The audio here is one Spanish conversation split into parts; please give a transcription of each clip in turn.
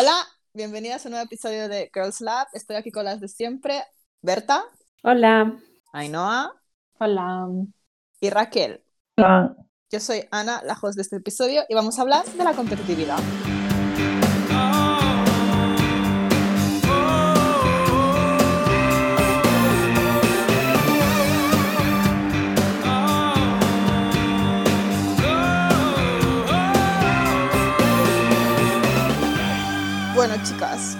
Hola, bienvenidas a un nuevo episodio de Girls Lab. Estoy aquí con las de siempre, Berta, Hola. Ainhoa Hola. y Raquel. Hola. Yo soy Ana, la host de este episodio, y vamos a hablar de la competitividad. Bueno, chicas,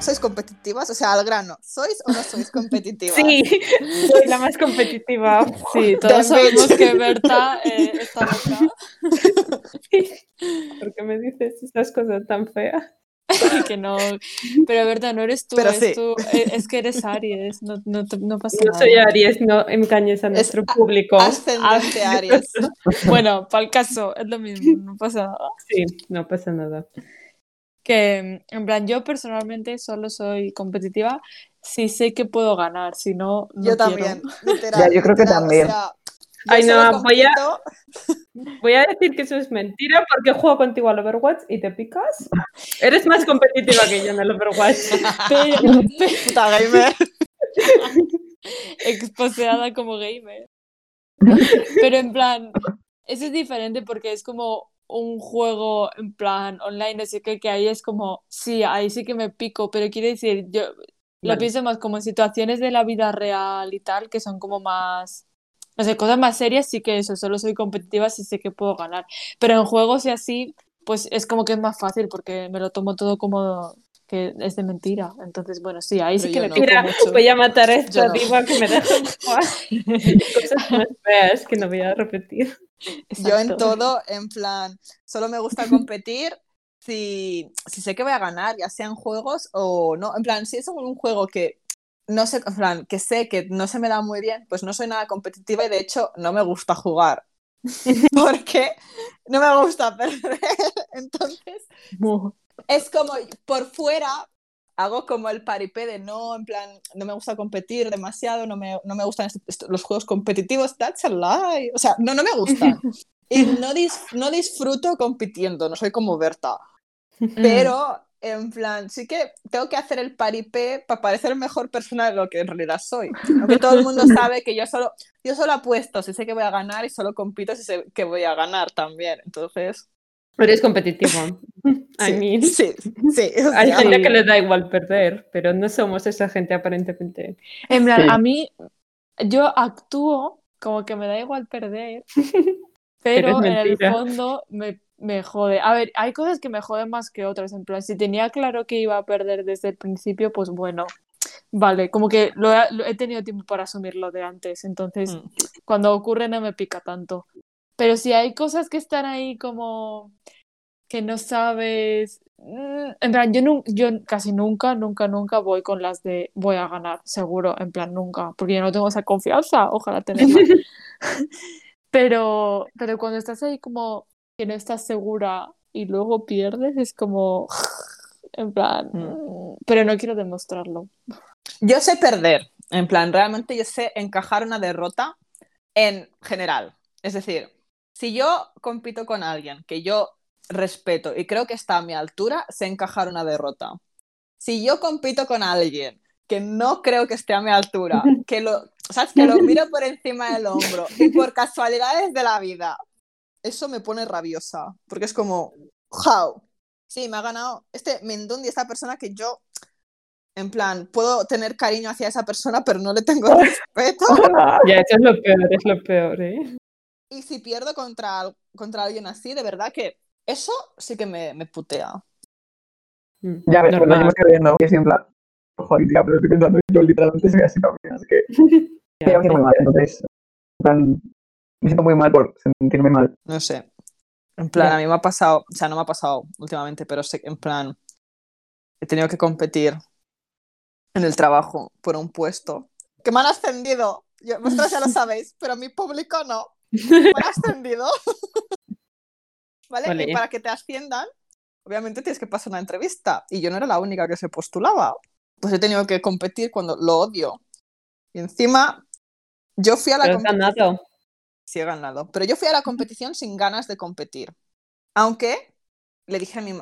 ¿sois competitivas? O sea, al grano, ¿sois o no sois competitivas? Sí, soy la más competitiva. Sí, todos sabemos que Berta eh, está loca ¿Por qué me dices esas cosas tan feas? que no. Pero Berta, no eres tú, Pero es, sí. tú, eh, es que eres Aries, no, no, no pasa No nada. soy Aries, no engañes a nuestro público. Ascendente Aries. Bueno, para el caso, es lo mismo, no pasa nada. Sí, no pasa nada. Que, en plan, yo personalmente solo soy competitiva si sé que puedo ganar, si no, no Yo quiero. también, literal. Ya, yo creo que también. O sea, yo Ay, no, voy a- Voy a decir que eso es mentira porque juego contigo al Overwatch y te picas. Eres más competitiva que yo en el Overwatch. Pero, Puta gamer. exposeada como gamer. Pero en plan, eso es diferente porque es como un juego en plan online, no sé qué, que ahí es como, sí, ahí sí que me pico, pero quiero decir, yo lo pienso más como en situaciones de la vida real y tal, que son como más, no sé, cosas más serias, sí que eso, solo soy competitiva si sé que puedo ganar. Pero en juegos y así, pues es como que es más fácil porque me lo tomo todo como que es de mentira. Entonces, bueno, sí, ahí sí Pero que yo me no. Mira, mucho. voy a matar a esta no. diva que me deja. Cosas más feas que no voy a repetir. Yo en Exacto. todo, en plan, solo me gusta competir si, si sé que voy a ganar, ya sea en juegos o no. En plan, si es un juego que no sé, en plan, que sé que no se me da muy bien, pues no soy nada competitiva y de hecho no me gusta jugar. Porque no me gusta perder. Entonces, es como por fuera hago como el paripé de no, en plan, no me gusta competir demasiado, no me, no me gustan est- est- los juegos competitivos, that's a lie. O sea, no, no me gustan. Y no, dis- no disfruto compitiendo, no soy como Berta. Pero, en plan, sí que tengo que hacer el paripé para parecer mejor persona de lo que en realidad soy. Aunque todo el mundo sabe que yo solo, yo solo apuesto si sé que voy a ganar y solo compito si sé que voy a ganar también. Entonces, Eres competitivo. I sí, mean, sí, sí. o hay gente Sí. que le da igual perder, pero no somos esa gente aparentemente. En plan, Sí. a mí, yo actúo como que me da igual perder, Pero pero es en el fondo me, me jode. A ver, hay cosas que me joden más que otras. En plan, si tenía claro que iba a perder desde el principio, pues bueno, vale, como que lo he, lo he tenido tiempo para asumirlo de antes. Entonces, Mm. cuando ocurre no me pica tanto. Pero si hay cosas que están ahí como que no sabes. mm, En plan, yo, nu- yo casi nunca, nunca, nunca voy con las de voy a ganar, seguro, en plan, nunca, porque yo no tengo esa confianza, ojalá tenerla. Pero, pero cuando estás ahí como que no estás segura y luego pierdes, es como, en plan, mm, pero no quiero demostrarlo. Yo sé perder, en plan, realmente yo sé encajar una derrota en general. Es decir, si yo compito con alguien que yo respeto y creo que está a mi altura, sé encajar una derrota. Si yo compito con alguien que no creo que esté a mi altura, que lo, ¿sabes? que lo miro por encima del hombro y por casualidades de la vida, eso me pone rabiosa, porque es como, how? Sí, me ha ganado este Mindundi, esta persona que yo en plan, puedo tener cariño hacia esa persona, pero no le tengo respeto. Ya, eso es lo peor, es lo peor, ¿eh? Y si pierdo contra, al- contra alguien así, de verdad que eso sí que me, me putea. Mm, Ya ves, cuando yo me estoy viendo, que es en plan, joder, tía, pero estoy pensando, yo literalmente soy así también, así que me siento muy mal, entonces, en plan, me siento muy mal por sentirme mal. No sé. En plan, a mí me ha pasado, o sea, no me ha pasado últimamente, pero sé que en plan, he tenido que competir en el trabajo por un puesto que me han ascendido. Yo- vosotros ya lo sabéis, pero mi público no. Ascendido. ¿Vale? Y para que te asciendan, obviamente tienes que pasar una entrevista. Y yo no era la única que se postulaba. Pues he tenido que competir cuando lo odio. Y encima, yo fui a la Pero competición. ganado. Sí, he ganado. Pero yo fui a la competición sin ganas de competir. Aunque le dije a mi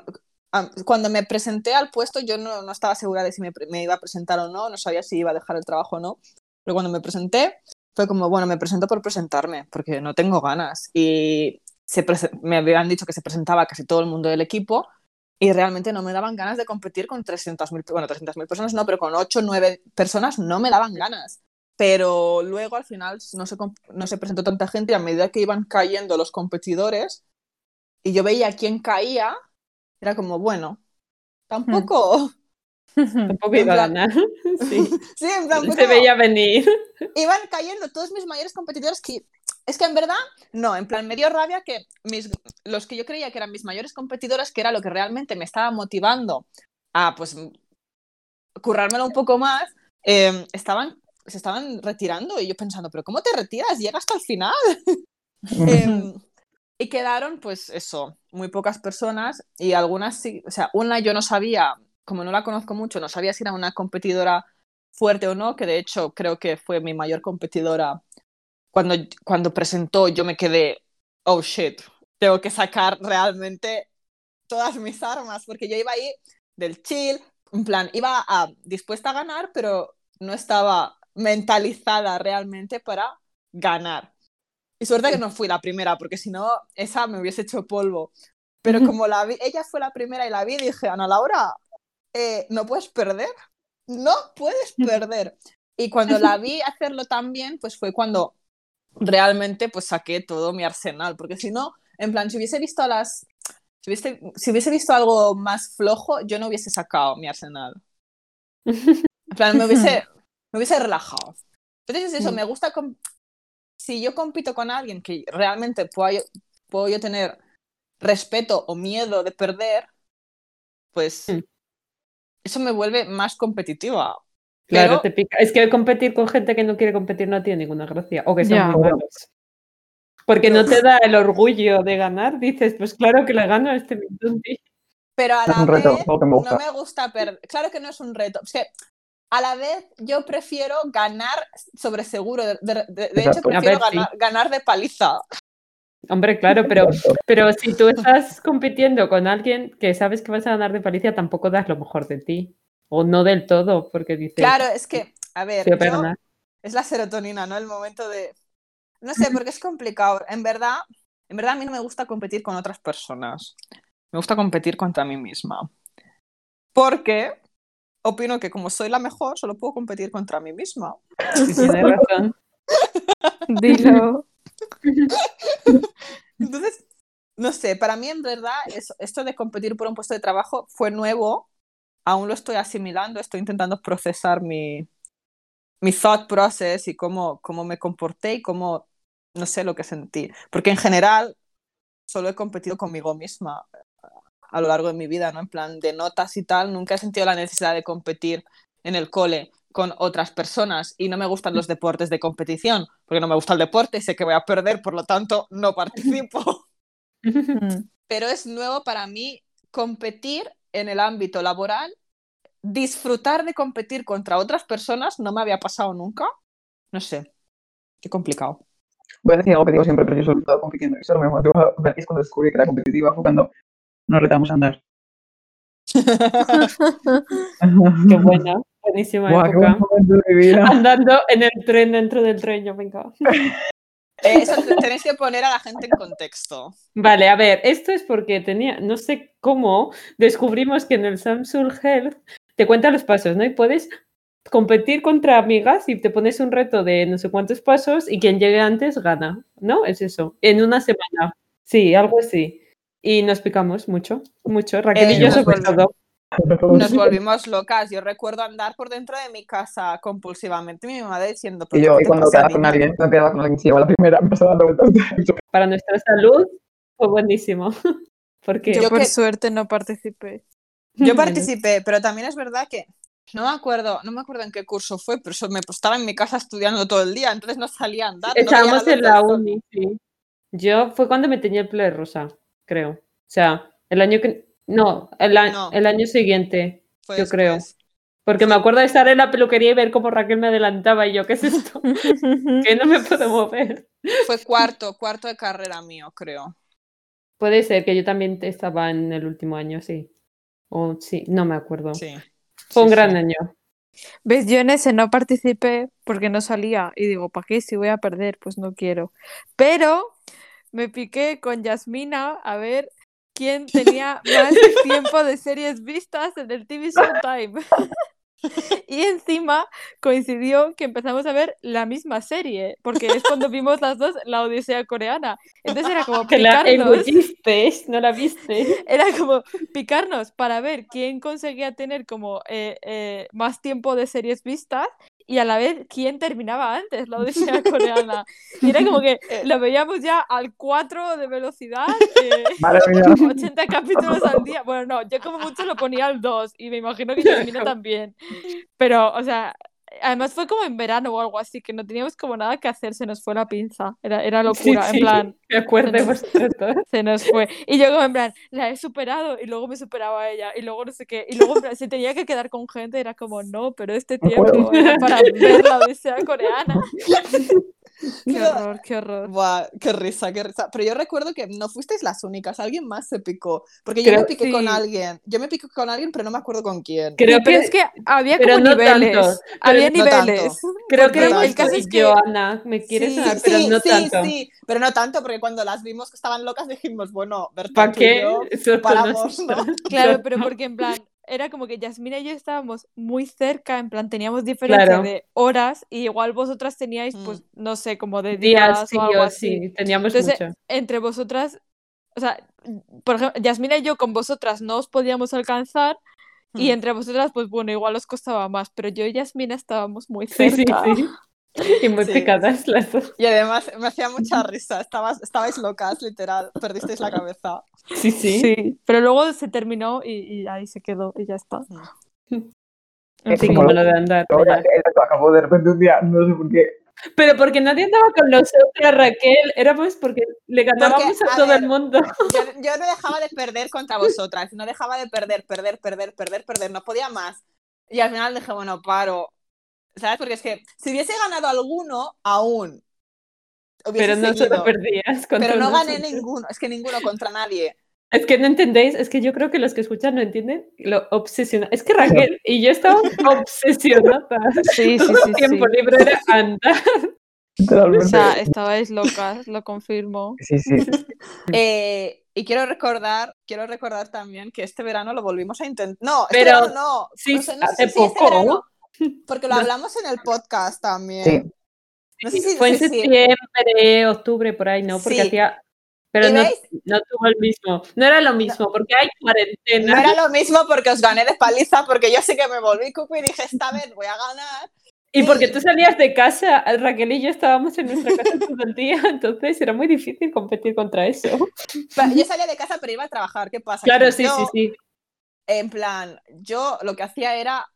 cuando me presenté al puesto, yo no, no estaba segura de si me, me iba a presentar o no, no sabía si iba a dejar el trabajo o no. Pero cuando me presenté, fue como, bueno, me presento por presentarme, porque no tengo ganas. Y se me habían dicho que se presentaba casi todo el mundo del equipo y realmente no me daban ganas de competir con 300.000, bueno, 300.000 personas no, pero con 8 o 9 personas no me daban ganas. Pero luego al final no se, no se presentó tanta gente y a medida que iban cayendo los competidores y yo veía quién caía, era como, bueno, tampoco. Tampoco iba a ganar. Sí. Sí, en plan, fue Se veía venir. iban cayendo todos mis mayores competidores que es que en verdad no, en plan me dio rabia que mis, los que yo creía que eran mis mayores competidores, que era lo que realmente me estaba motivando a pues currármelo un poco más, eh, estaban se estaban retirando y yo pensando, pero ¿cómo te retiras? Llega hasta el final. Em, y quedaron, pues eso, muy pocas personas y algunas sí, o sea, una yo no sabía, como no la conozco mucho, no sabía si era una competidora fuerte o no, que de hecho creo que fue mi mayor competidora. Cuando, cuando presentó yo me quedé, oh shit, tengo que sacar realmente todas mis armas, porque yo iba ahí del chill, en plan, iba a, dispuesta a ganar, pero no estaba mentalizada realmente para ganar. Y suerte que no fui la primera, porque si no, esa me hubiese hecho polvo. Pero como la vi, ella fue la primera y la vi, dije, Ana Laura, eh, no puedes perder, no puedes perder. Y cuando la vi hacerlo tan bien, pues fue cuando realmente pues saqué todo mi arsenal, porque si no, en plan, si hubiese visto a las... Si hubiese, si hubiese visto algo más flojo, yo no hubiese sacado mi arsenal. En plan, me hubiese, me hubiese relajado. Entonces es eso, Mm. me gusta... Si yo compito con alguien que realmente puedo yo, puedo yo tener respeto o miedo de perder, pues Mm. Eso me vuelve más competitiva. Claro, Pero- te pica. Es que competir con gente que no quiere competir no tiene ninguna gracia. O que son Ya. muy malos. Porque no te da el orgullo de ganar. Dices, pues claro que le gano a este Mindundi. Pero a Es la un reto, vez algo que me gusta. no me gusta perder. Claro que no es un reto. Es que a la vez yo prefiero ganar sobre seguro. De, de- de- de hecho, prefiero ver, sí. ganar, ganar de paliza. Hombre, claro, pero, pero si tú estás compitiendo con alguien que sabes que vas a ganar de palicia, tampoco das lo mejor de ti. O no del todo, porque dices, Claro, es que, a ver, yo- es la serotonina, ¿no? El momento de... No sé, porque es complicado. En verdad, en verdad a mí no me gusta competir con otras personas. Me gusta competir contra mí misma. Porque opino que como soy la mejor, solo puedo competir contra mí misma. Sí, tienes razón. Dilo. Entonces, no sé, para mí en verdad es- esto de competir por un puesto de trabajo fue nuevo, aún lo estoy asimilando, estoy intentando procesar mi, mi thought process y cómo, cómo me comporté y cómo, no sé, lo que sentí. Porque en general solo he competido conmigo misma a lo largo de mi vida, ¿no? En plan de notas y tal, nunca he sentido la necesidad de competir en el cole con otras personas y no me gustan los deportes de competición, porque no me gusta el deporte y sé que voy a perder, por lo tanto no participo. Pero es nuevo para mí competir en el ámbito laboral, disfrutar de competir contra otras personas, no me había pasado nunca. No sé, qué complicado. Voy a decir algo que digo siempre, pero yo solo he estado compitiendo. Y solo me motivó es cuando descubrí que era competitiva, fue cuando nos retamos a andar. Qué buena, buenísima Buah, época. Andando en el tren dentro del tren, yo venga. Eh, Eso te- tenéis que poner a la gente en contexto. Vale, a ver, esto es porque tenía, no sé cómo, descubrimos que en el Samsung Health te cuenta los pasos, ¿no? Y puedes competir contra amigas y te pones un reto de no sé cuántos pasos y quien llegue antes gana, ¿no? Es eso, en una semana. Sí, algo así. Y nos picamos mucho, mucho. Raquel Eh, y yo sobre todo. Nos volvimos locas. Yo recuerdo andar por dentro de mi casa compulsivamente, mi madre diciendo, Y "¿Pero yo, y te cuando quedaba con niña?". alguien, cuando quedaba con alguien, si la primera, me pasaba dando vueltas. Para nuestra salud fue buenísimo. Porque Yo, Yo por que- suerte no participé. Yo participé, pero también es verdad que no me acuerdo, no me acuerdo en qué curso fue, pero eso me estaba en mi casa estudiando todo el día, entonces no salía a andar. no Estábamos en la uni, sí. Yo fue cuando me tenía el pelo de rosa, creo. O sea, el año que. No, el, a- No. el año siguiente. Fue yo creo. Porque me acuerdo de estar en la peluquería y ver cómo Raquel me adelantaba y yo, ¿qué es esto? que no me puedo mover. Fue cuarto, cuarto de carrera mío, creo. Puede ser que yo también estaba en el último año, sí. O sí, no me acuerdo. Sí. Fue un Sí, gran sí. año. ¿Ves? Yo en ese no participé porque no salía y digo, ¿para qué? Si voy a perder, pues no quiero. Pero me piqué con Yasmina a ver quién tenía más tiempo de series vistas en el TV Showtime. Y encima coincidió que empezamos a ver la misma serie, porque es cuando vimos las dos la Odisea coreana. Entonces era como Que la picarnos, engulliste, no la viste. era como picarnos para ver quién conseguía tener como eh, eh, más tiempo de series vistas y a la vez quién terminaba antes la Odisea coreana. Y era como que lo veíamos ya al 4 de velocidad, eh, Madre mía. 80 capítulos al día. Bueno, no, yo como mucho lo ponía al 2 y me imagino que Yasmina también. Pero, o sea, además fue como en verano o algo así, que no teníamos como nada que hacer, se nos fue la pinza. Era, era locura, sí, en plan, Me acuerdo se nos- se nos fue. Y yo como en plan, la he superado y luego me superaba ella y luego no sé qué. Y luego en plan, si tenía que quedar con gente era como, no, pero este tiempo era para ver la Odisea coreana. Qué horror, qué horror. Buah, qué risa, qué risa. Pero yo recuerdo que no fuisteis las únicas, alguien más se picó. Porque yo Creo- me piqué con alguien. Yo me piqué con alguien, pero no me acuerdo con quién. Creo pero que, es que había pero como no niveles. tanto, había no tanto. niveles. creo porque que el caso es que Joana, me quieres Sí, sonar, sí, pero no sí, tanto. sí, pero no tanto, porque cuando las vimos que estaban locas dijimos, bueno, Berta, ¿Para qué? yo paramos, ¿no? Claro, pero porque en plan, era como que Yasmina y yo estábamos muy cerca, en plan, teníamos diferencia Claro. de horas y igual vosotras teníais, Mm. pues, no sé, como de días, Días sí o algo así. sí, teníamos Entonces, mucho. Entre vosotras, o sea, por ejemplo, Yasmina y yo con vosotras no os podíamos alcanzar y Mm. entre vosotras, pues bueno, igual os costaba más, pero yo y Yasmina estábamos muy Sí, sí, cerca. sí. Y muy Sí. picadas las dos. Y además me hacía mucha risa, estabas, estabais locas, literal, perdisteis la cabeza. Sí, sí. Sí, pero luego se terminó y, y ahí se quedó y ya está. Mm. En Es Sí, fin. como lo de andar. Ahora, acabó de repente un día, no sé por qué. Pero porque nadie andaba con nosotras, Raquel, éramos porque le ganábamos a, a todo el ver, mundo. Yo, yo no dejaba de perder contra vosotras, no dejaba de perder, perder, perder, perder, perder, no podía más. Y al final dije, bueno, paro. ¿Sabes? Porque es que si hubiese ganado alguno, aún. Pero no seguido. solo perdías. contra Pero no gané nosotros. ninguno, es que ninguno contra nadie. Es que no entendéis, es que yo creo que los que escuchan no entienden lo obsesionada. Es que Raquel y yo estábamos obsesionadas. Sí, sí, Todo sí, el tiempo sí. libre era andar. O sea, estabais locas, lo confirmo. Sí, sí. Eh, y quiero recordar, quiero recordar también que este verano lo volvimos a intentar. No, este Pero- verano no. sí, no sé hace este poco. verano, porque lo hablamos en el podcast también. Sí. No sé si, Fue en septiembre, octubre, por ahí, ¿no? Porque Sí. hacía. Pero ¿Y no, no tuvo el mismo. No era lo mismo, porque hay cuarentena. No era lo mismo porque os gané de paliza, porque yo sé que me volví cuco y dije, esta vez voy a ganar. Y porque tú salías de casa, Raquel y yo estábamos en nuestra casa todo el día, entonces era muy difícil competir contra eso. Pero Yo salía de casa, pero iba a trabajar. ¿Qué pasa? Claro, sí, yo, sí, sí. En plan, yo lo que hacía era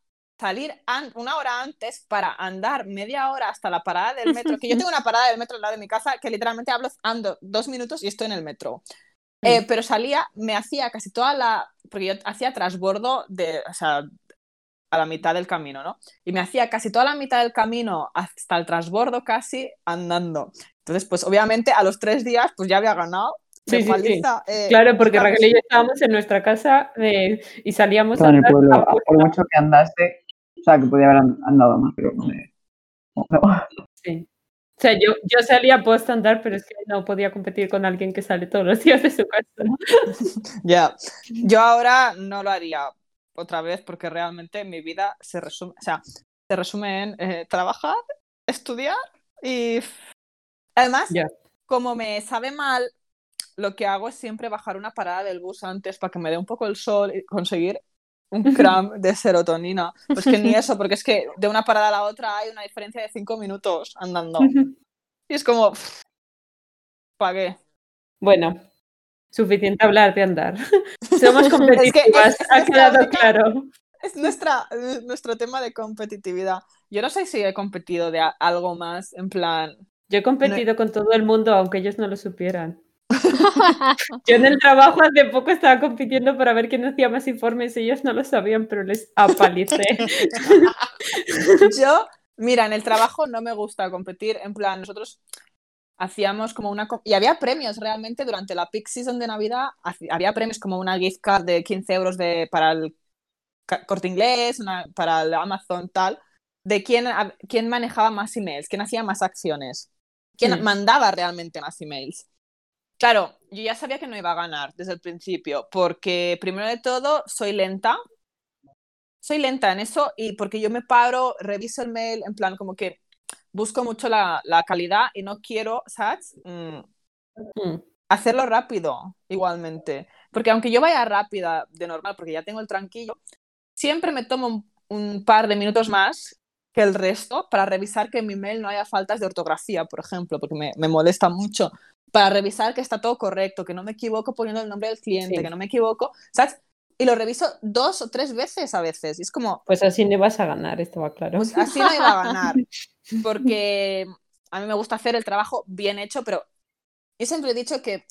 salir an- una hora antes para andar media hora hasta la parada del metro, que yo tengo una parada del metro al lado de mi casa que literalmente hablo, ando dos minutos y estoy en el metro. Eh, pero salía, me hacía casi toda la, porque yo hacía transbordo de, o sea, a la mitad del camino, ¿no? Y me hacía casi toda la mitad del camino hasta el transbordo casi andando. Entonces, pues obviamente a los tres días, pues ya había ganado. Sí, sí, sí. eh, Claro, porque estamos- Raquel y yo estábamos en nuestra casa eh, y salíamos a andar pueblo. a Por mucho que andaste, o sea, que podía haber and- andado más, pero no sé. No, no. Sí. O sea, yo, yo salía post andar, pero es que no podía competir con alguien que sale todos los días de su casa. Ya, yo ahora no lo haría otra vez porque realmente mi vida se resume, o sea, se resume en eh, trabajar, estudiar y además, Ya. como me sabe mal, lo que hago es siempre bajar una parada del bus antes para que me dé un poco el sol y conseguir un cram de serotonina. Pues que ni eso, porque es que de una parada a la otra hay una diferencia de cinco minutos andando. Y es como, ¿para qué? Bueno, suficiente hablar de andar. Somos Es que competitivas, es- ha quedado claro. Es nuestra, nuestro tema de competitividad. Yo no sé si he competido de algo más, en plan. Yo he competido con todo el mundo, aunque ellos no lo supieran. Yo en el trabajo hace poco estaba compitiendo para ver quién hacía más informes. Ellos no lo sabían, pero les apalicé. Yo, mira, en el trabajo no me gusta competir, en plan, nosotros. hacíamos como una... Y había premios realmente durante la peak season de Navidad, había premios como una gift card de 15 euros de, para el corte inglés, una, para el Amazon, tal, de quién, quién manejaba más emails, quién hacía más acciones, quién Mm. mandaba realmente más emails. Claro, yo ya sabía que no iba a ganar desde el principio, porque primero de todo soy lenta, soy lenta en eso y porque yo me paro, reviso el mail, en plan como que busco mucho la, la calidad y no quiero, ¿sabes? Mm, Mm. hacerlo rápido igualmente. Porque aunque yo vaya rápida de normal, porque ya tengo el tranquillo, siempre me tomo un, un par de minutos más que el resto para revisar que en mi mail no haya faltas de ortografía, por ejemplo, porque me, me molesta mucho. Para revisar que está todo correcto, que no me equivoco poniendo el nombre del cliente, Sí. que no me equivoco, ¿sabes? Y lo reviso dos o tres veces a veces. Y es como, Pues así no vas a ganar, estaba claro. pues así no iba a ganar. Porque a mí me gusta hacer el trabajo bien hecho, pero yo siempre he dicho que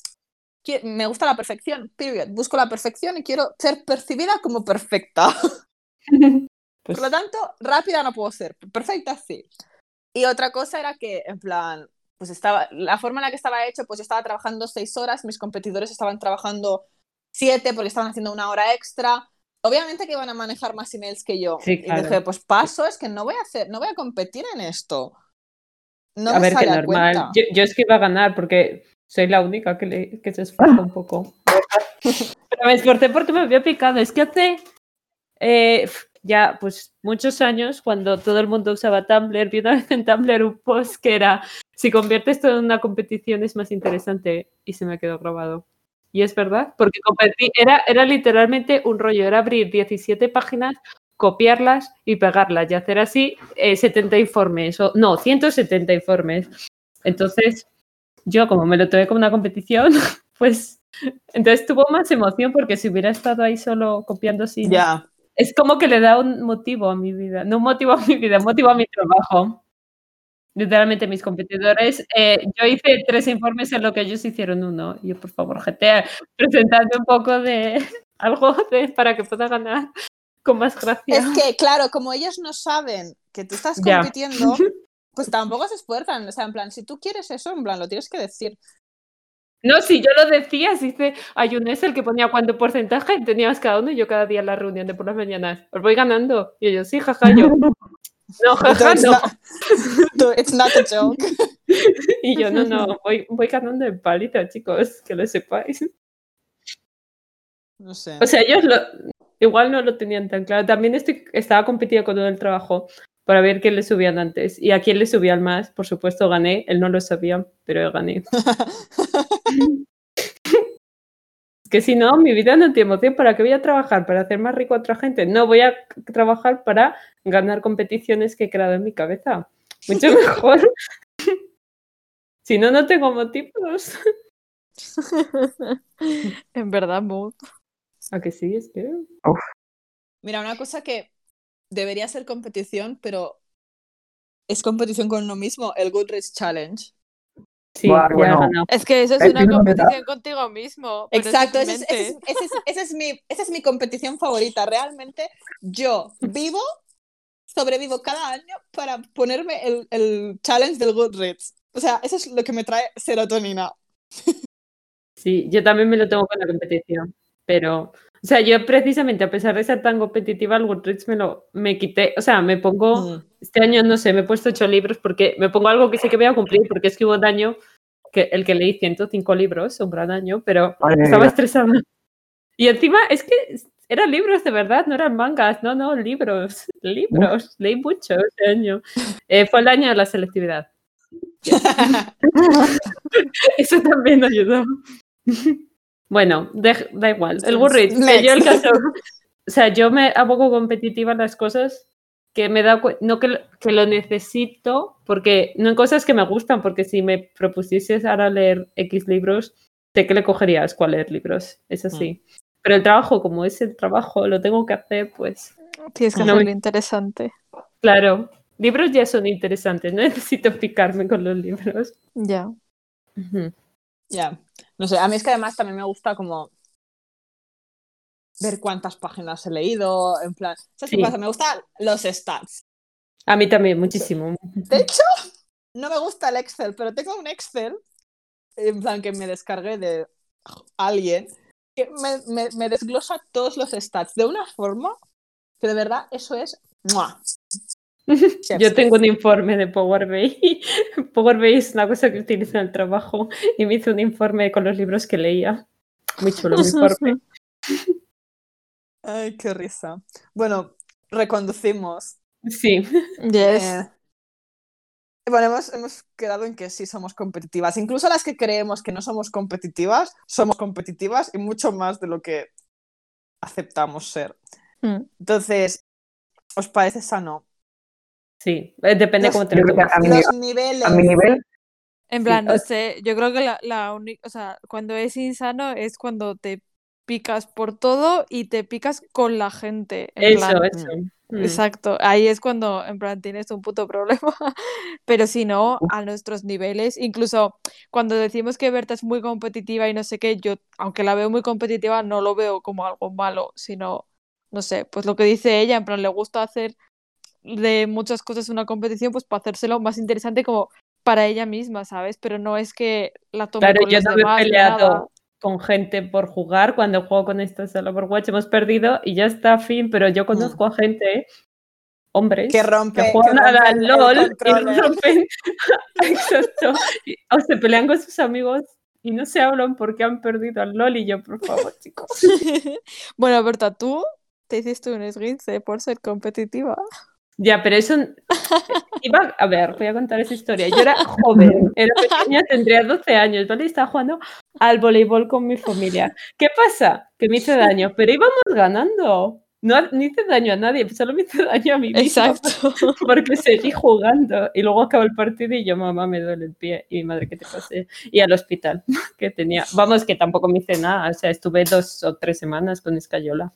me gusta la perfección, period. Busco la perfección y quiero ser percibida como perfecta. Pues, Por lo tanto, rápida no puedo ser, perfecta sí. Y otra cosa era que, en plan, pues estaba, la forma en la que estaba hecho, pues yo estaba trabajando seis horas, mis competidores estaban trabajando siete porque estaban haciendo una hora extra. Obviamente que iban a manejar más emails que yo. Sí, Y claro. dije, pues paso, es que no voy a hacer, no voy a competir en esto. No a me ver, que sale a normal. cuenta. Yo, yo es que iba a ganar porque soy la única que, le- que se esfuerza un poco. Pero me esforcé porque me había picado. Es que hace eh, ya pues muchos años, cuando todo el mundo usaba Tumblr, vi una vez en Tumblr un post que era si conviertes todo en una competición es más interesante y se me quedó grabado. Y es verdad, porque competí, era, era literalmente un rollo, era abrir 17 páginas, copiarlas y pegarlas y hacer así eh, 70 informes, o no, 170 informes. Entonces, yo como me lo tomé como una competición, pues entonces tuvo más emoción porque si hubiera estado ahí solo copiando sin... Ya. Es como que le da un motivo a mi vida, no un motivo a mi vida, motivo a mi trabajo. Literalmente mis competidores, eh, yo hice tres informes en lo que ellos hicieron uno. Yo, por favor, gente, presentadme un poco de algo de, para que pueda ganar con más gracia. Es que, claro, como ellos no saben que tú estás compitiendo, pues tampoco se esfuerzan. O sea, en plan, si tú quieres eso, en plan, lo tienes que decir. No, si yo lo decía, si dice Ayunes el que ponía cuánto porcentaje teníamos cada uno y yo cada día en la reunión de por las mañanas. Os voy ganando. Y ellos, sí, jaja, yo. No, jaja, no. it's not a joke. Y yo, no, no, voy, voy ganando en palito, chicos, que lo sepáis. No sé. O sea, ellos lo, igual no lo tenían tan claro. También estoy, estaba competido con todo el trabajo para ver quién le subían antes. Y a quién le subían más, por supuesto, gané. Él no lo sabía, pero gané. Es que si no, mi vida no tiene emoción. ¿Para qué voy a trabajar? ¿Para hacer más rico a otra gente? No, voy a trabajar para ganar competiciones que he creado en mi cabeza. Mucho mejor. si no, no tengo motivos. en verdad, Mood. ¿A que sí? Es que... Mira, una cosa que debería ser competición, pero es competición con uno mismo, el Goodreads Challenge. Sí, Buah, bueno. Es que eso es Es una competición contigo mismo. Exacto, es, es- esa es mi, esa es mi competición favorita. Realmente yo vivo, sobrevivo cada año para ponerme el, el challenge del Goodreads. O sea, eso es lo que me trae serotonina. Sí, yo también me lo tengo con la competición, pero, o sea, yo precisamente a pesar de ser tan competitiva, el Goodreads me lo me quité, o sea, me pongo, Mm. este año no sé, me he puesto ocho libros porque me pongo algo que sé que voy a cumplir, porque es que hubo un año que el que leí 105 libros, un gran año, pero Madre estaba estresada. Y encima es que eran libros de verdad, no eran mangas, no, no, libros, libros, leí mucho este año. Eh, fue el año de la selectividad. Eso también ayudó. Bueno, de- da igual. El Goodreads, que yo el caso. O sea, yo me abogo competitiva en las cosas que me da no que lo, que lo necesito, porque no en cosas que me gustan, porque si me propusieses ahora leer X libros, sé que le cogería asco a leer libros, es así. Pero el trabajo, como es el trabajo, lo tengo que hacer, pues Tienes que No hacerlo me- interesante. claro. Libros ya son interesantes, no necesito picarme con los libros. Ya. Ujú. Ya, no sé, a mí es que además también me gusta como ver cuántas páginas he leído, en plan, ¿sabes Sí. qué pasa? Me gustan los stats. A mí también, muchísimo. De hecho, no me gusta el Excel, pero tengo un Excel, en plan que me descargué de alguien, que me, me, me desglosa todos los stats de una forma que de verdad eso es... ¡mua! Yo tengo un informe de Power BI. Power BI es una cosa que utilizo en el trabajo y me hizo un informe con los libros que leía. Muy chulo mi informe. Ay, qué risa. Bueno, reconducimos. Sí. Yes. Eh, bueno, hemos, hemos quedado en que sí somos competitivas. Incluso las que creemos que no somos competitivas, somos competitivas y mucho más de lo que aceptamos ser. Mm. Entonces, ¿os parece sano? Sí, eh, depende Los- cómo te lo a mi, Los ni- niveles. a mi nivel, En plan, no o- sé, yo creo que la, la única, o sea, cuando es insano es cuando te picas por todo y te picas con la gente. En Eso, plan, eso. Mm. Exacto, ahí es cuando en plan tienes un puto problema, pero si no, a nuestros niveles, incluso cuando decimos que Berta es muy competitiva y no sé qué, yo, aunque la veo muy competitiva, no lo veo como algo malo, sino, no sé, pues lo que dice ella, en plan, le gusta hacer de muchas cosas una competición, pues para hacérselo más interesante como para ella misma, ¿sabes? Pero no es que la tome Claro, con yo los no he demás nada. peleado con gente por jugar. Cuando juego con estos al Overwatch hemos perdido y ya está, fin. Pero yo conozco a gente, hombres, Que rompe- que juegan al rompen el LOL y rompen. Exacto. O se pelean con sus amigos y no se hablan porque han perdido al LOL. Y yo, por favor, chicos. Bueno, Berta, tú te hiciste un esguince por ser competitiva. Ya, pero eso. Iba, a ver, voy a contar esa historia. Yo era joven, era pequeña, tendría 12 años, ¿vale? Y estaba jugando al voleibol con mi familia. ¿Qué pasa? Que me hice daño, pero íbamos ganando. No, no hice daño a nadie, solo me hice daño a mí misma Exacto. porque seguí jugando. Y luego acabó el partido y yo, mamá, me duele el pie. Y mi madre, ¿qué te pasé? Y al hospital que tenía. Vamos, que tampoco me hice nada. O sea, estuve dos o tres semanas con escayola.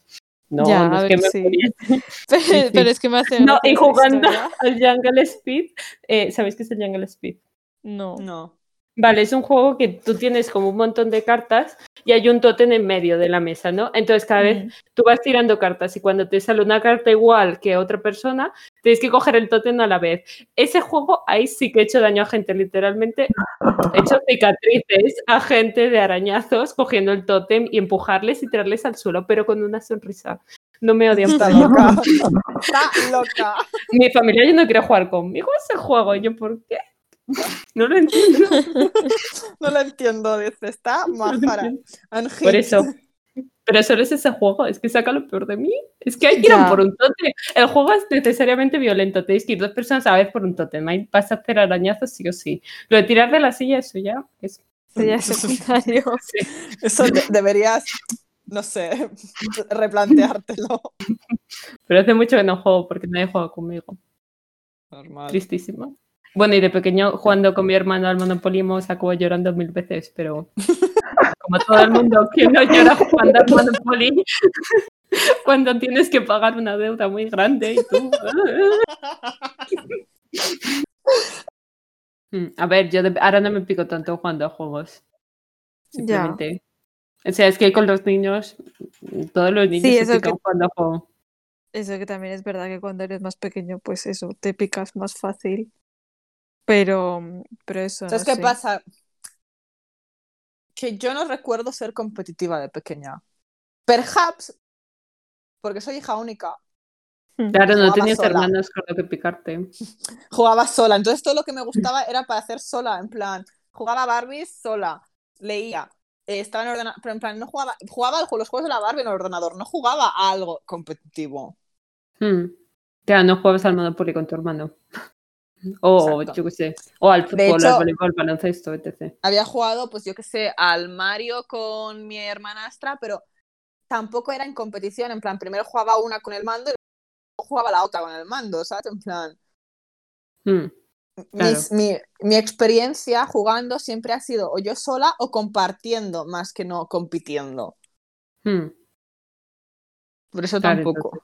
No, Ya, no a es que ver, me sí. Pero, sí. pero es que me hace No, y jugando historia. al Jungle Speed, eh, ¿sabéis qué es el Jungle Speed? No. No. Vale, es un juego que tú tienes como un montón de cartas y hay un tótem en medio de la mesa, ¿no? Entonces cada vez Mm. tú vas tirando cartas y cuando te sale una carta igual que otra persona, tienes que coger el tótem a la vez. Ese juego ahí sí que he hecho daño a gente, literalmente. He hecho cicatrices a gente de arañazos cogiendo el tótem y empujarles y tirarles al suelo, pero con una sonrisa. No me odian Está loca. Está loca. Mi familia ya no quiere jugar conmigo ese juego. Y yo, ¿por qué? No lo entiendo. No lo entiendo, dice. Está majara. Por eso. Pero solo es ese juego, es que saca lo peor de mí. Es que hay que ir por un tótem. El juego es necesariamente violento. Tenéis que ir dos personas a la vez por un tótem. Ahí vas a hacer arañazos sí o sí. Lo de tirar de la silla, eso ya es. Eso ya es secundario. sí. Eso de- deberías, no sé, replanteártelo. Pero hace mucho que no juego porque nadie juega conmigo. Normal. Tristísimo. Bueno, y de pequeño jugando con mi hermano al Monopoly hemos acabado llorando mil veces, pero como todo el mundo, ¿quién no llora jugando al Monopoly? Cuando tienes que pagar una deuda muy grande y tú. Mm, A ver, yo de- ahora no me pico tanto jugando a juegos. Ya. Simplemente. O sea, es que con los niños, todos los niños Sí, se eso pican que- jugando a juegos. Eso que también es verdad que cuando eres más pequeño, pues eso, te picas más fácil. Pero, pero eso, ¿Sabes no qué sé. pasa? Que yo no recuerdo ser competitiva de pequeña. Perhaps, porque soy hija única, Claro, no tenías sola. hermanos con lo que picarte. jugaba sola. Entonces todo lo que me gustaba era para hacer sola, en plan, jugaba Barbie sola, leía, eh, estaba en ordenador, pero en plan, no jugaba, jugaba al- los juegos de la Barbie en el ordenador, no jugaba a algo competitivo. Hmm. Claro, no juegas al Monopoly con tu hermano. O Exacto. yo qué sé. O al fútbol, hecho- al voleibol, al baloncesto, etc. Había jugado, pues yo qué sé, al Mario con mi hermanastra, pero tampoco era en competición, en plan, primero jugaba una con el mando y luego jugaba la otra con el mando, ¿sabes? En plan, Hmm. Claro. mis- mi, mi experiencia jugando siempre ha sido o yo sola o compartiendo más que no compitiendo. Hmm. Por eso Claro, tampoco. entonces.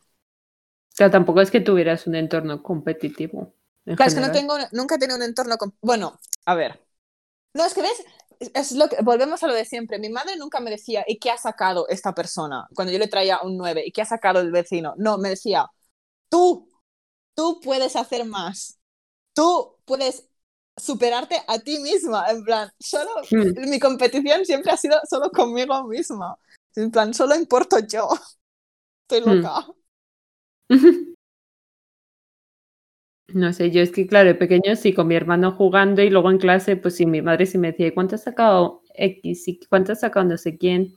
O sea, tampoco es que tuvieras un entorno competitivo. Claro, es que no tengo, nunca he tenido un entorno. com- Bueno, a ver. No, es que ves, es- lo que, volvemos a lo de siempre. Mi madre nunca me decía, ¿y qué ha sacado esta persona? Cuando yo le traía un 9, ¿y qué ha sacado el vecino? No, me decía, tú, tú puedes hacer más. Tú puedes superarte a ti misma. En plan, solo Mm. mi competición siempre ha sido solo conmigo misma. En plan, solo importo yo. Estoy Mm. loca. No sé, yo es que, claro, de pequeño sí, con mi hermano jugando y luego en clase, pues sí, mi madre sí me decía, "¿Y ¿cuánto has sacado X? ¿Y cuánto has sacado no sé quién?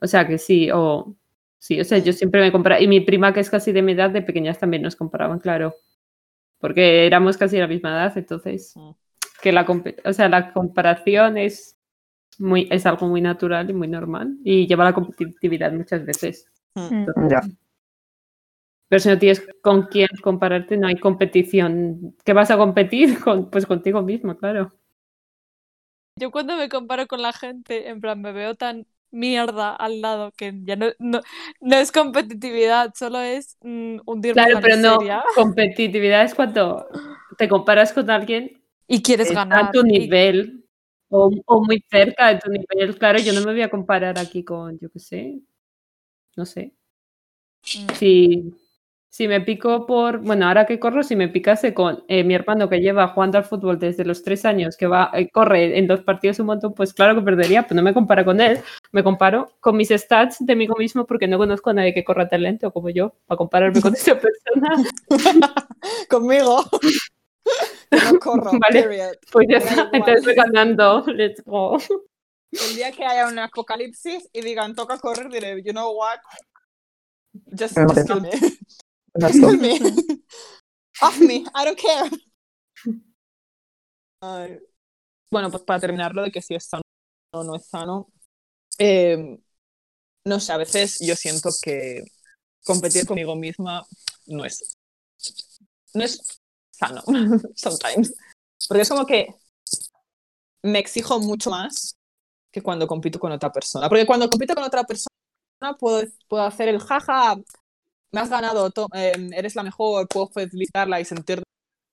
O sea, que sí, o sí, o sea, yo siempre me compraba, y mi prima que es casi de mi edad, de pequeñas también nos comparaban, claro, porque éramos casi de la misma edad, entonces, Mm. que la, o sea, la comparación es, muy, es algo muy natural y muy normal, y lleva a la competitividad muchas veces. Mm. Ya. Pero si no tienes con quién compararte, no hay competición. ¿Qué vas a competir? Con, pues contigo mismo, claro. Yo cuando me comparo con la gente, en plan, me veo tan mierda al lado que ya no, no, no es competitividad, solo es mm, hundirme Claro, la pero no. Competitividad es cuando te comparas con alguien Y quieres ganar. a tu y- nivel o, o muy cerca de tu nivel. Claro, yo no me voy a comparar aquí con, yo qué sé, no sé. Mm. Si, si me pico por, bueno, ahora que corro, si me picase con eh, mi hermano que lleva jugando al fútbol desde los tres años, que va, eh, corre en dos partidos un montón, pues claro que perdería, pero no me comparo con él, me comparo con mis stats de mí mismo porque no conozco a nadie que corra tan lento como yo, para compararme con esa persona. Conmigo. Que no corro, Vale. period. Pues ya está, entonces voy ganando, let's go. El día que haya un apocalipsis y digan toca correr, diré, you know what? Just, Me just kill me. Off me, I don't care. Bueno, pues para terminar lo de que si es sano o no es sano, eh, no sé, a veces yo siento que competir conmigo misma no es, no es sano, sometimes. Porque es como que me exijo mucho más que cuando compito con otra persona. Porque cuando compito con otra persona puedo, puedo hacer el jaja, me has ganado, eh, eres la mejor, puedo felicitarla y sentir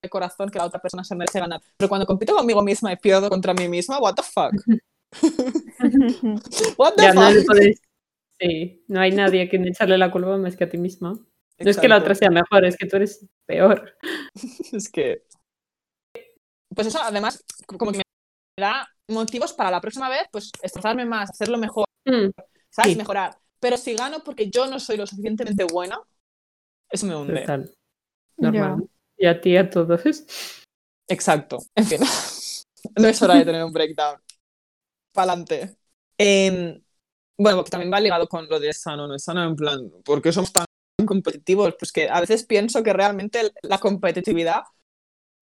de corazón que la otra persona se merece ganar. Pero cuando compito conmigo misma y pierdo contra mí misma, what the fuck? What the Ya no fuck? puedes. Sí, no hay nadie a quien echarle la culpa más que a ti misma. No es que la otra sea mejor, es que tú eres peor. Es que. Pues eso, además, como que me da motivos para la próxima vez, pues esforzarme más, hacerlo mejor, Mm, ¿sabes? Sí. Mejorar. Pero si gano porque yo no soy lo suficientemente buena, eso me hunde. total. Normal. Y a ti, a todos. Exacto. En fin. no es hora de tener un breakdown. Pa'lante. Em, bueno, que también va ligado con lo de sano, no es sano, en plan, ¿por qué somos tan competitivos? Pues que a veces pienso que realmente la competitividad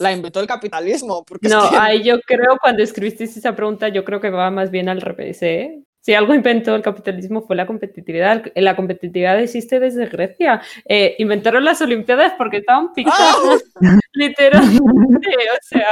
la inventó el capitalismo. Porque es No, que- ahí yo creo, cuando escribiste esa pregunta, yo creo que va más bien al revés, ¿eh? Si algo inventó el capitalismo fue la competitividad. La competitividad existe desde Grecia. Eh, inventaron las Olimpiadas porque estaban picados, literalmente. O sea,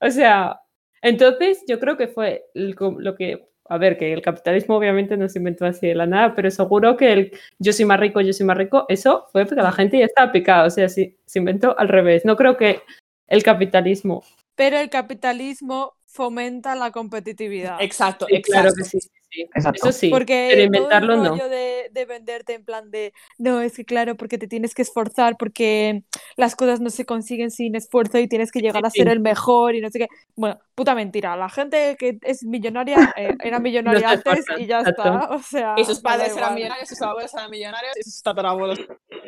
o sea, entonces yo creo que fue el lo que, a ver, que el capitalismo obviamente no se inventó así de la nada, pero seguro que el yo soy más rico, yo soy más rico, eso fue porque la gente ya estaba picada. O sea, sí, se inventó al revés. No creo que el capitalismo Pero el capitalismo fomenta la competitividad. Exacto, Sí, claro exacto. que sí, sí. Exacto. Eso sí, Porque pero todo inventarlo el no. rollo de, de venderte en plan de, no, es que claro, porque te tienes que esforzar, porque las cosas no se consiguen sin esfuerzo y tienes que llegar a sí. ser el mejor y no sé qué. Bueno, puta mentira. La gente que es millonaria eh, era millonaria antes y ya está. O sea, Y sus padres eran millonarios, sus abuelos eran millonarios y sus tatarabuelos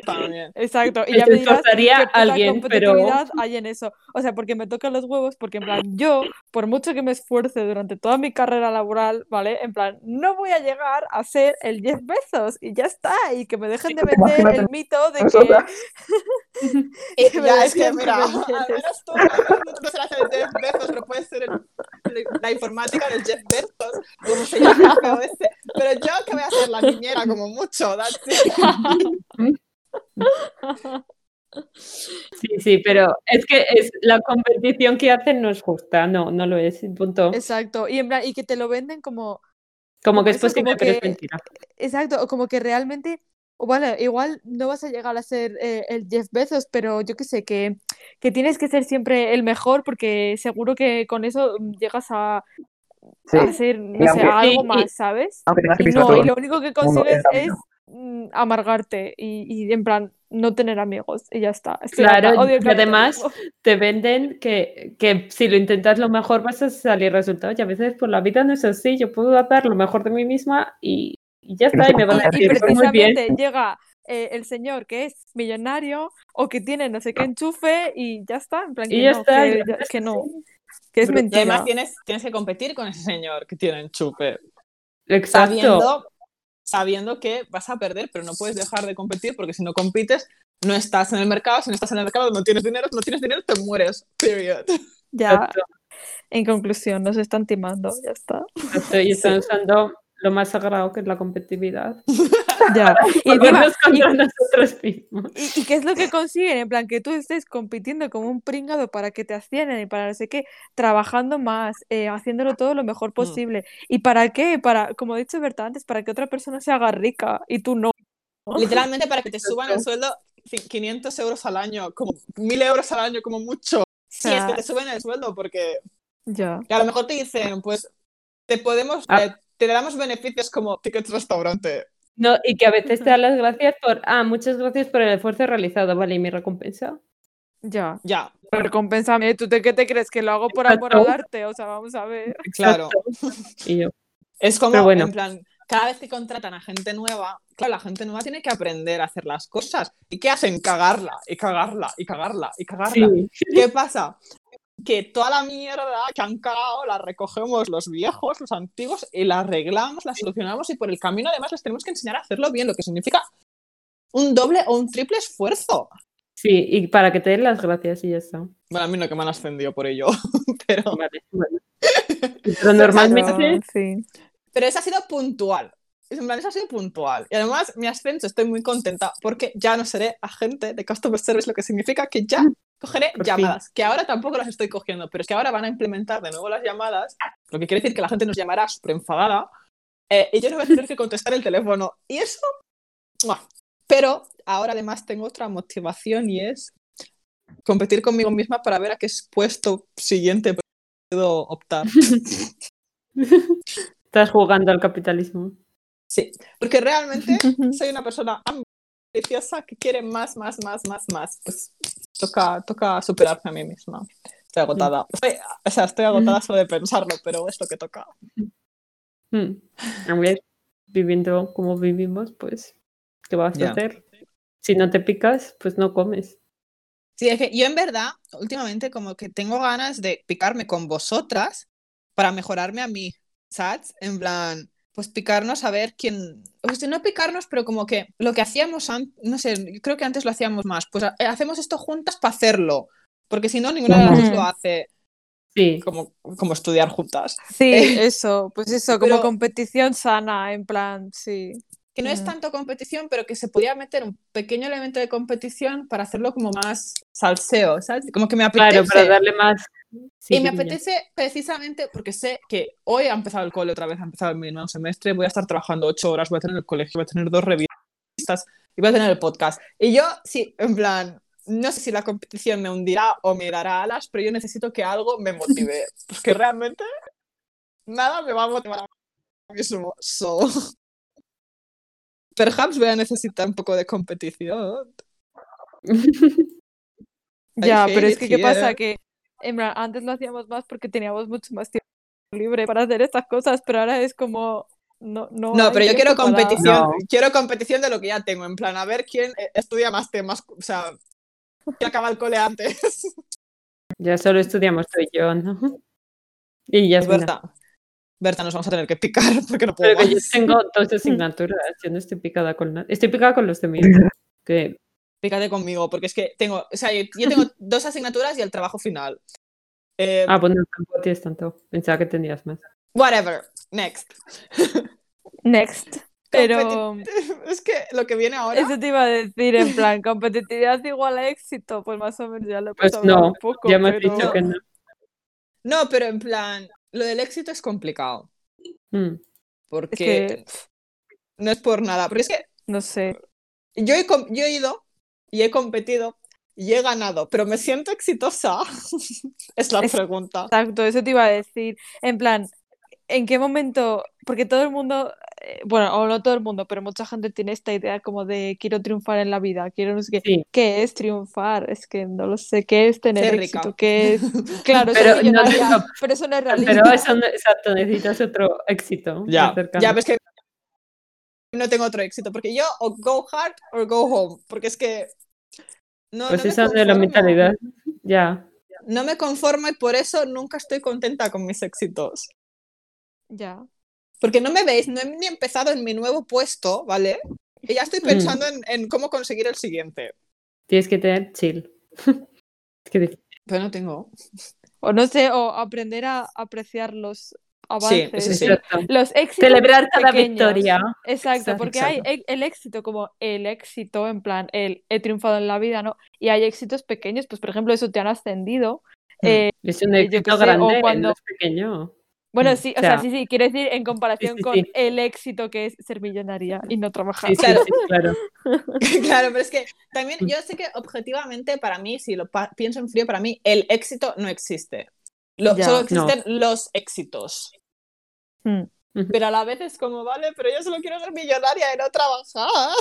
también. Exacto, y ya me dirás qué puta alguien, pero- competitividad hay en eso. O sea, porque me tocan los huevos, porque en plan, yo, por mucho que me esfuerce durante toda mi carrera laboral, ¿vale? En plan, no voy a llegar a ser el Jeff Bezos y ya está, y que me dejen de vender el mito de que... me ya es que, mira, al me menos tú, no serás el Jeff Bezos, pero puedes ser el- la informática del Jeff Bezos, como se llama el POS. Pero yo que voy a ser la niñera como mucho, that's it. Sí, sí, pero es que es la competición que hacen no es justa, no, no lo es, punto. Exacto, y en plan, y que te lo venden como... Como que es posible, como pero es que- mentira. Exacto, o como que realmente, o vale, igual no vas a llegar a ser eh, el Jeff Bezos, pero yo qué sé, que, que tienes que ser siempre el mejor porque seguro que con eso mm, llegas a, Sí. a ser, no sé, aunque- algo y- más, ¿sabes? Que Y no, y lo único que consigues es mm, amargarte y, y en plan no tener amigos y ya está. Estoy Claro, odio y además-. Te venden que, que si lo intentas lo mejor vas a salir resultados y a veces por la vida no es así. Yo puedo dar lo mejor de mí misma y, y ya está, y me van a Y- Y decir "Pues muy bien. precisamente llega eh, el señor que es millonario o que tiene no sé qué enchufe y ya está, en plan Y que ya no, está, que, ya que no, sí. que es Y mentira. además tienes, tienes que competir con ese señor que tiene enchufe. Exacto. Sabiendo, sabiendo que vas a perder, pero no puedes dejar de competir porque si no compites, no estás en el mercado. Si no estás en el mercado, no tienes dinero. Si no tienes dinero, te mueres. Period. Ya, Exacto, en conclusión, nos están timando, ya está. exacto, Y están usando lo más sagrado que es la competitividad. Ya. Y, encima- y- nosotros mismos. y- y qué es lo que consiguen? En plan, que tú estés compitiendo como un pringado para que te asciendan y para no sé qué, trabajando más, eh, haciéndolo todo lo mejor posible. ¿Y para qué? Para, como ha dicho Berta antes, para que otra persona se haga rica y tú no. Literalmente para que te suban el sueldo ci- 500 euros al año, como 1000 euros al año, como mucho. Si es que te suben el sueldo, porque Ya. que a lo mejor te dicen, pues te podemos, Ah. eh, te damos beneficios como tickets restaurante. No, y que a veces te dan las gracias por, ah, muchas gracias por el esfuerzo realizado, vale, ¿y mi recompensa? Ya. Ya, Recompénsame, ¿tú te, qué te crees? ¿Que lo hago por amor al arte? O sea, vamos a ver. claro. Y yo, Es como, bueno. en plan, cada vez que contratan a gente nueva, claro, la gente nueva tiene que aprender a hacer las cosas. ¿Y qué hacen? Cagarla, y cagarla, y cagarla, y cagarla. sí, ¿Qué pasa? Que toda la mierda que han cagado la recogemos los viejos, los antiguos, y la arreglamos, la solucionamos, y por el camino además les tenemos que enseñar a hacerlo bien, lo que significa un doble o un triple esfuerzo. sí, y para que te den las gracias y ya está. Bueno, a mí no que me han ascendido por ello, pero, Vale, bueno. Pero normalmente, Pero, fin. pero esa ha sido puntual. En plan, esa ha sido puntual. Y además, mi ascenso estoy muy contenta porque ya no seré agente de customer service, lo que significa que ya cogeré Por fin. llamadas, que ahora tampoco las estoy cogiendo, pero es que ahora van a implementar de nuevo las llamadas, lo que quiere decir que la gente nos llamará súper enfadada eh, y yo no voy a tener que contestar el teléfono. Y eso, pero ahora además tengo otra motivación y es competir conmigo misma para ver a qué puesto siguiente puedo optar. estás jugando al capitalismo. Sí, porque realmente soy una persona ambiciosa que quiere más, más, más, más, más. Pues toca, toca superarme a mí misma. Estoy agotada. Estoy- o sea, estoy agotada solo de pensarlo, pero es lo que toca. Hmm. A ver, viviendo como vivimos, pues, ¿qué vas a hacer? Si no te picas, pues no comes. Sí, es que yo en verdad, últimamente como que tengo ganas de picarme con vosotras para mejorarme a mí, ¿sabes? En plan, pues picarnos a ver quién... O sea, no picarnos, pero como que lo que hacíamos antes, no sé, yo creo que antes lo hacíamos más, pues ha- hacemos esto juntas para hacerlo, porque si no, ninguna de las dos lo hace Sí, como, como estudiar juntas. Sí, Eh, eso, pues eso, como pero- competición sana, en plan, sí. Que no es tanto competición, pero que se podía meter un pequeño elemento de competición para hacerlo como más salseo, ¿sabes? Como que me apetece. claro, para darle más. Sí, y me niña. apetece precisamente porque sé que hoy ha empezado el cole otra vez, ha empezado mi nuevo semestre, voy a estar trabajando ocho horas, voy a tener el colegio, voy a tener dos revistas y voy a tener el podcast. Y yo, sí, en plan, no sé si la competición me hundirá o me dará alas, pero yo necesito que algo me motive, porque realmente nada me va a motivar ahora mismo. So, perhaps voy a necesitar un poco de competición. Ya, pero es que, ¿qué pasa? Que en antes lo hacíamos más porque teníamos mucho más tiempo libre para hacer estas cosas, pero ahora es como, no, no. No, pero yo quiero competición, No. quiero competición de lo que ya tengo, en plan, a ver quién eh, estudia más temas, o sea, quién acaba el cole antes. Ya solo estudiamos tú y yo, ¿no? Y ya Es Berta, Berta, nos vamos a tener que picar porque no puedo Pero que yo tengo dos asignaturas, yo no estoy picada con nada. Estoy picada con los de mí. Que Pícate conmigo, porque es que tengo, o sea, yo, tengo dos asignaturas y el trabajo final. Eh, Ah, bueno, tampoco tienes tanto. Pensaba que tenías más. Whatever, next. Next. Pero Es que lo que viene ahora, eso te iba a decir, en plan, competitividad igual a éxito, pues más o menos ya lo he Pues pasado no, un poco. Ya me has pero- dicho que no. no, pero en plan, lo del éxito es complicado, Mm. porque que- no es por nada, porque es que No sé. yo he, yo he ido y he competido y he ganado, pero me siento exitosa. es la pregunta. Exacto, eso te iba a decir. En plan, ¿en qué momento? Porque todo el mundo, eh, bueno, o no todo el mundo, pero mucha gente tiene esta idea como de quiero triunfar en la vida, quiero no sé qué. Sí. ¿Qué es triunfar? Es que no lo sé, ¿qué es tener Ser éxito? rica. ¿Qué es? Claro, Pero no- pero eso no es realista. Pero eso no, exacto, necesitas otro éxito. Ya, ya ves que no tengo otro éxito, porque yo o go hard o go home, porque es que no, Pues no me esa es la conformo. mentalidad. Ya. No me conformo y por eso nunca estoy contenta con mis éxitos. Ya. Porque no me veis, no he ni empezado en mi nuevo puesto, ¿vale? Y ya estoy Mm. pensando en, en cómo conseguir el siguiente. Tienes que tener chill. Es que Pero no tengo. O no sé, o aprender a apreciar los avances, sí. el- Exacto. los éxitos Celebrar cada pequeños. victoria. Exacto, Exacto, porque exacto. hay el éxito como el éxito, en plan, el he triunfado en la vida, ¿no? Y hay éxitos pequeños, pues por ejemplo, eso te han ascendido. Mm. Eh, Es un éxito o grande, cuando- no es pequeño. bueno, Mm, sí, o o sea, sea, sí, sí, quiero decir en comparación sí, con sí. el éxito que es ser millonaria y no trabajar. Sí, sí, Claro. sí, claro. claro, pero es que también yo sé que objetivamente para mí, si lo pienso en frío, para mí el éxito no existe. Lo- Ya. solo No. existen los éxitos. Ujú. Pero a la vez es como, vale, pero yo solo quiero ser millonaria y no trabajar.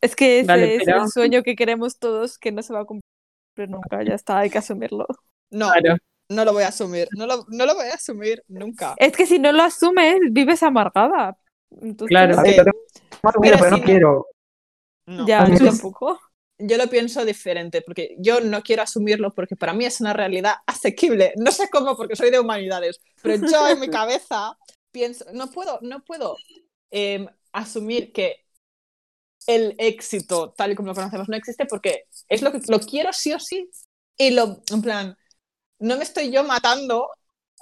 Es que ese Vale, es pero- el sueño que queremos todos que no se va a cumplir nunca, ya está, hay que asumirlo. No, Claro. no lo voy a asumir. No lo, no lo voy a asumir nunca. Es que si no lo asumes, vives amargada. Entonces, Claro. Asumido, Pero pero no si no- quiero. No. Ya, yo tampoco. Yo lo pienso diferente, porque yo no quiero asumirlo porque para mí es una realidad asequible. No sé cómo, porque soy de humanidades, pero yo en mi cabeza pienso, no puedo, no puedo em, asumir que el éxito, tal y como lo conocemos, no existe porque es lo que lo quiero sí o sí. Y lo, en plan, no me estoy yo matando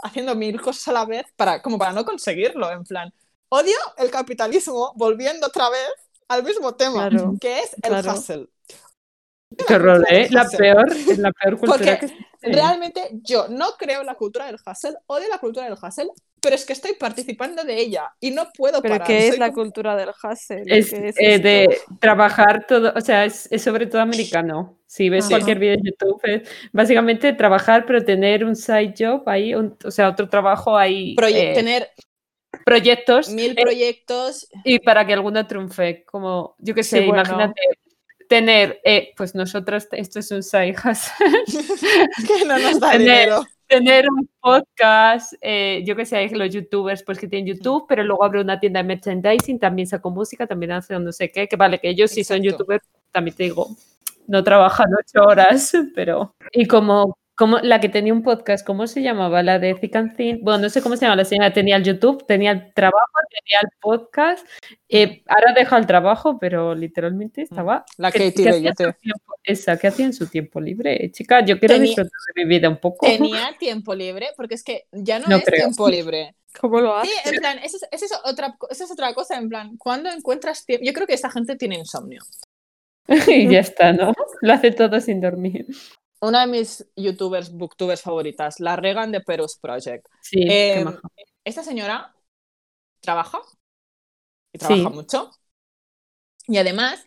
haciendo mil cosas a la vez para, como para no conseguirlo, en plan. Odio el capitalismo volviendo otra vez al mismo tema, Claro, que es el claro. hustle. Qué horror, ¿eh? La peor, es la peor cultura Porque que. Realmente yo no creo en la cultura del hustle, odio la cultura del hustle, pero es que estoy participando de ella y no puedo Pero parar. ¿qué es Soy la como- cultura del hustle? Es, ¿Qué es eh, de trabajar todo, o sea, es, es sobre todo americano. Si ves Ajá. cualquier vídeo en YouTube, es básicamente trabajar, pero tener un side job ahí, un- o sea, otro trabajo ahí, Proye- eh, tener proyectos, mil eh, proyectos. y para que alguno triunfe, como, yo qué Sí, sé, bueno. imagínate tener, eh, pues nosotros, esto es un side hustle, que no nos da Tener- dinero. Tener un podcast, eh, yo que sé, hay los youtubers pues que tienen YouTube, pero luego abre una tienda de merchandising, también saco música, también hace no sé qué, que vale, que ellos sí son Exacto. youtubers, también te digo, no trabajan ocho horas, pero... Y como, como la que tenía un podcast, ¿cómo se llamaba? La de Thick and Thin, bueno, no sé cómo se llama la señora, tenía el YouTube, tenía el trabajo, tenía el podcast, eh, ahora deja el trabajo, pero literalmente estaba... La ¿qué- Katie qué hacía en Bellete. su tiempo? Esa, ¿qué hacía en su tiempo libre? Chica, yo quiero Tenía- disfrutar de mi vida un poco. Tenía tiempo libre, porque es que ya no, No es creo. tiempo libre. ¿Cómo lo Sí, haces? en plan, esa es, es otra, esa es otra cosa, en plan, cuando encuentras tiempo. Yo creo que esa gente tiene insomnio. y ya está, ¿no? Lo hace todo sin dormir. Una de mis youtubers, booktubers favoritas, la Regan de Perus Project. Sí, Eh, maja. esta señora trabaja y trabaja Sí. mucho y además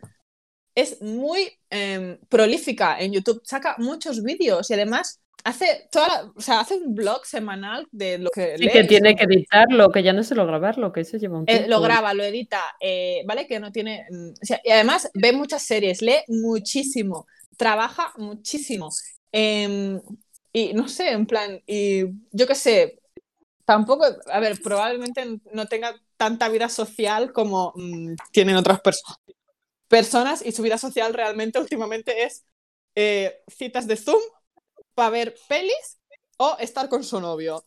es muy em, prolífica en YouTube, saca muchos vídeos y además hace toda la- o sea, hace un blog semanal de lo que Sí, lee que tiene que editarlo, que ya no solo grabarlo, que eso lleva un eh, tiempo. lo graba, lo edita, eh, ¿vale? Que no tiene... mm, o sea, y además ve muchas series, lee muchísimo, trabaja muchísimo. em, y no sé, en plan, y yo qué sé, tampoco, a ver, probablemente no tenga tanta vida social como mm, tienen otras perso- personas y su vida social realmente últimamente es eh, citas de Zoom para ver pelis o estar con su novio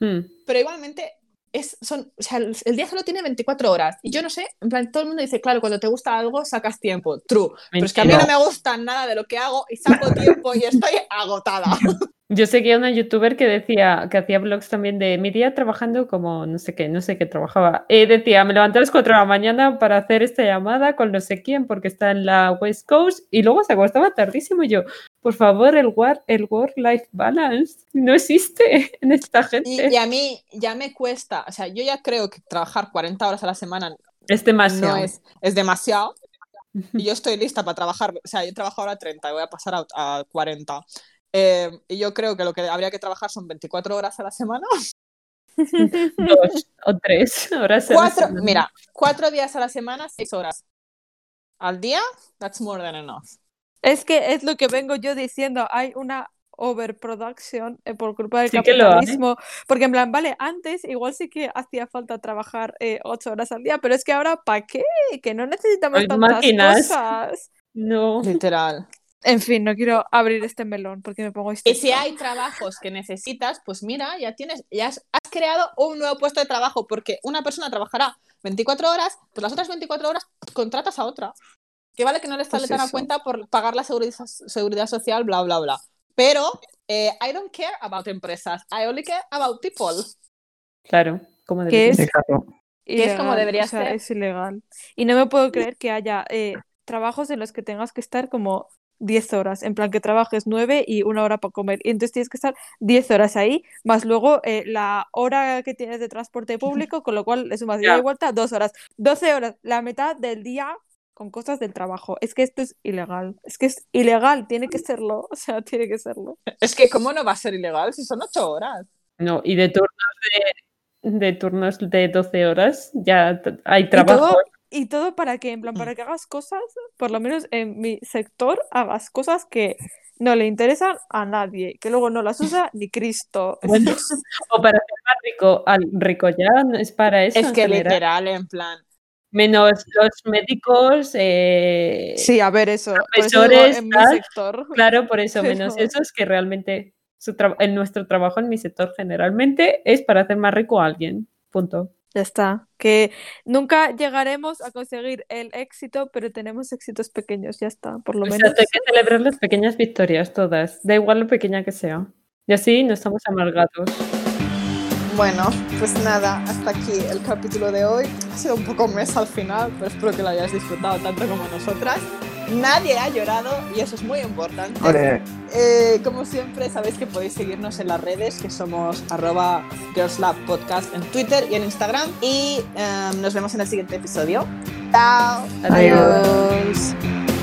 Hmm. pero igualmente es, son, o sea, el día solo tiene 24 horas. Y yo no sé, en plan, todo el mundo dice, claro, cuando te gusta algo sacas tiempo. True. Pero es que a mí no Mentira. me gusta nada de lo que hago y saco tiempo y estoy agotada. Yo seguía una youtuber que decía, que hacía blogs también de mi día trabajando como no sé qué, no sé qué trabajaba. Y decía, me levanté a las 4 de la mañana para hacer esta llamada con no sé quién porque está en la West Coast y luego se acostaba tardísimo y yo, por favor, el, war, el work-life balance no existe en esta Y, gente. y a mí ya me cuesta, o sea, yo ya creo que trabajar 40 horas a la semana es demasiado. no es, es demasiado. Y yo estoy lista para trabajar, o sea, yo trabajo ahora 30 y voy a pasar a, a 40. Eh, y yo creo que lo que habría que trabajar son 24 horas a la semana. Dos o tres horas. a la Cuatro, semana. mira, cuatro días a la semana, seis horas. Al día, that's more than enough. Es que es lo que vengo yo diciendo, hay una overproduction eh, por culpa del Sí capitalismo, porque en plan, vale, antes igual sí que hacía falta trabajar eh, ocho horas al día, pero es que ahora, ¿para qué? Que no necesitamos Hay tantas máquinas. cosas. No. Literal. En fin, no quiero abrir este melón porque me pongo Y si hay trabajos que necesitas, pues mira, ya tienes, ya has, has creado un nuevo puesto de trabajo, porque una persona trabajará 24 horas, pues las otras 24 horas contratas a otra. Que vale que no le sale Pues tan a cuenta por pagar la seguridad, seguridad social, bla, bla, bla. Pero eh, I don't care about empresas, I only care about people. Claro, como ¿Qué debería es? ser. Exacto. Que es como debería o sea, ser. Es ilegal. Y no me puedo creer que haya eh, trabajos en los que tengas que estar como 10 horas, en plan que trabajes 9 y una hora para comer. Y entonces tienes que estar 10 horas ahí, más luego eh, la hora que tienes de transporte público, con lo cual le sumas ida Ya. y vuelta, 2 horas. 12 horas, la mitad del día con cosas del trabajo. Es que esto es ilegal. Es que es ilegal, tiene que serlo. O sea, tiene que serlo. Es que, ¿cómo no va a ser ilegal si son 8 horas? No, y de turnos de, de turnos de 12 horas ya hay Y trabajo. Y todo para que, en plan, para que hagas cosas, por lo menos en mi sector, hagas cosas que no le interesan a nadie, que luego no las usa ni Cristo. Bueno, o para ser más rico, al rico ya no es para eso Es que general. literal, en plan. Menos los médicos, eh, Sí, a ver, eso. Por eso digo profesores, en mi sector. claro, por eso, menos Pero- esos que realmente su en nuestro trabajo en mi sector generalmente es para hacer más rico a alguien. Punto. Ya está. Que nunca llegaremos a conseguir el éxito, pero tenemos éxitos pequeños, ya está, por lo O sea, menos. hay que celebrar las pequeñas victorias todas, da igual lo pequeña que sea. Y así no estamos amargados. Bueno, pues nada, hasta aquí el capítulo de hoy. Ha sido un poco mes al final, pero espero que lo hayáis disfrutado tanto como nosotras. Nadie ha llorado y eso es muy importante. Eh, como siempre, sabéis que podéis seguirnos en las redes, que somos arroba Girlslab Podcast en Twitter y en Instagram. Y em, nos vemos en el siguiente episodio. Chao. Adiós. Adiós.